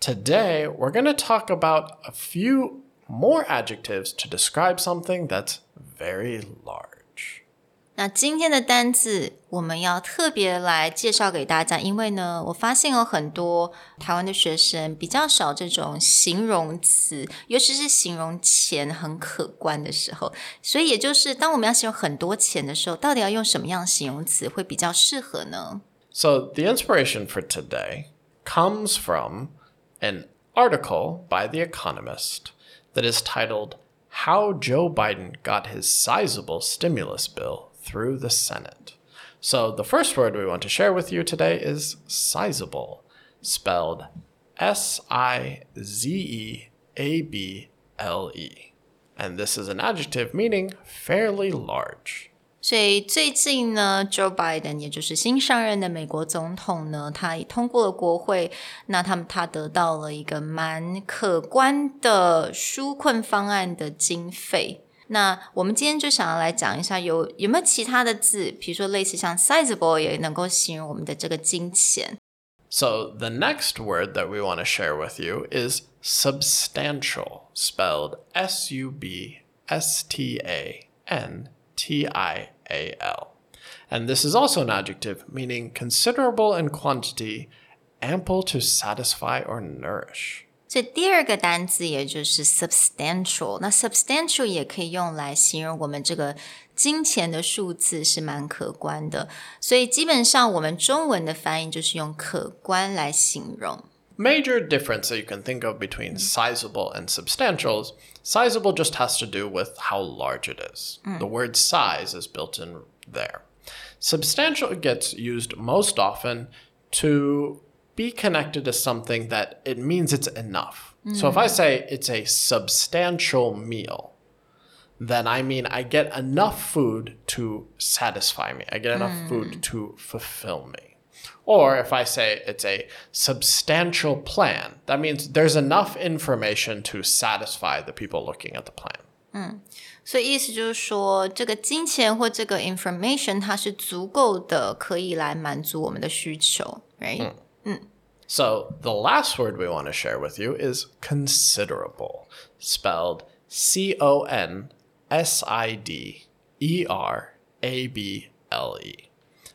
Today, we're going to talk about a few more adjectives to describe something that's very large. 那今天的单字我们要特别来介绍给大家，因为呢，我发现有很多台湾的学生比较少这种形容词，尤其是形容钱很可观的时候。所以也就是当我们要形容很多钱的时候，到底要用什么样的形容词会比较适合呢？ So, the inspiration for today comes from an article by The Economist that is titled How Joe Biden Got His Sizable Stimulus Bill Through the Senate. So, the first word we want to share with you today is sizable, spelled S I Z E A B L E. And this is an adjective meaning fairly large. 所以最近呢，Joe Biden 也就是新上任的美国总统呢，他也通过了国会，那他们他得到了一个蛮可观的纾困方案的经费。那我们今天就想要来讲一下有有没有其他的字，比如说类似像 sizable 也能够形容我们的这个金钱。 So, the next word that we want to share with you is substantial, spelled S U B S T A N T I A L. And this is also an adjective meaning considerable in quantity, ample to satisfy or nourish. 所以第二个单词也就是 substantial，那 substantial 也可以用来形容我们这个金钱的数字是蛮可观的，所以基本上我们中文的翻译就是用可观来形容。 Major difference that you can think of between mm. sizable and substantial is sizable just has to do with how large it is. Mm. The word size is built in there. Substantial gets used most often to be connected to something that it means it's enough. So if I mm. say it's a substantial meal, then I mean I get enough food to satisfy me. I get enough food to fulfill me. Or if I say it's a substantial plan, that means there's enough information to satisfy the people looking at the plan. 所以意思就是说，这个金钱或这个 information 它是足够的，可以来满足我们的需求，right？、 So the last word we want to share with you is considerable, spelled C O N S I D E R A B L E.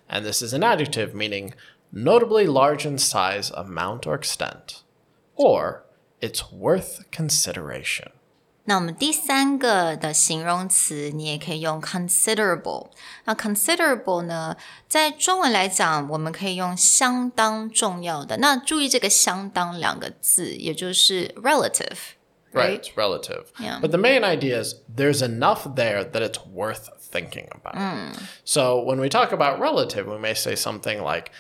And this is an adjective meaning notably large in size, amount, or extent, or it's worth consideration. 那我们第三个的形容词，你也可以用 considerable。那 considerable 呢，在中文来讲，我们可以用相当重要的。那注意这个“相当”两个字，也就是 relative。 Right, it's relative. Yeah. But the main idea is there's enough there that it's worth thinking about. Mm. So when we talk about relative, we may say something like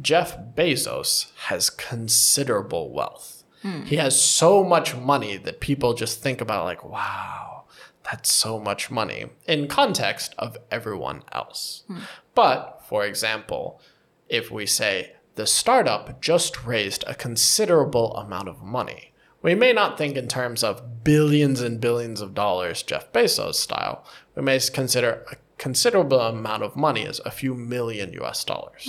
Jeff Bezos has considerable wealth. Hmm. He has so much money that people just think about like, wow, that's so much money in context of everyone else. Hmm. But for example, if we say the startup just raised a considerable amount of money, we may not think in terms of billions and billions of dollars, Jeff Bezos style. We may consider a considerable amount of money as a few million US dollars.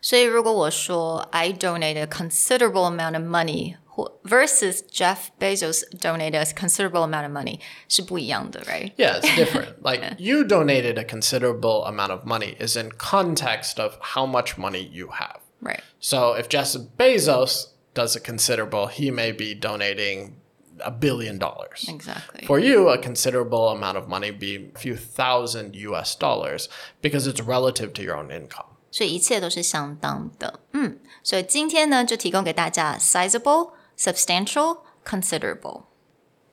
所以如果我说 I donate a considerable amount of money 或 versus Jeff Bezos donated a considerable amount of money 是不一样的，right？ Yeah, it's different. like you donated a considerable amount of money is in context of how much money you have. Right. So if Jeff Bezos does a considerable, he may be donating a billion dollars. Exactly. For you, a considerable amount of money be a few thousand US dollars because it's relative to your own income. 所以一切都是相当的。嗯，所以今天呢，就提供给大家 sizable、substantial、considerable。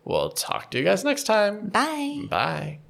We'll talk to you guys next time. Bye. Bye.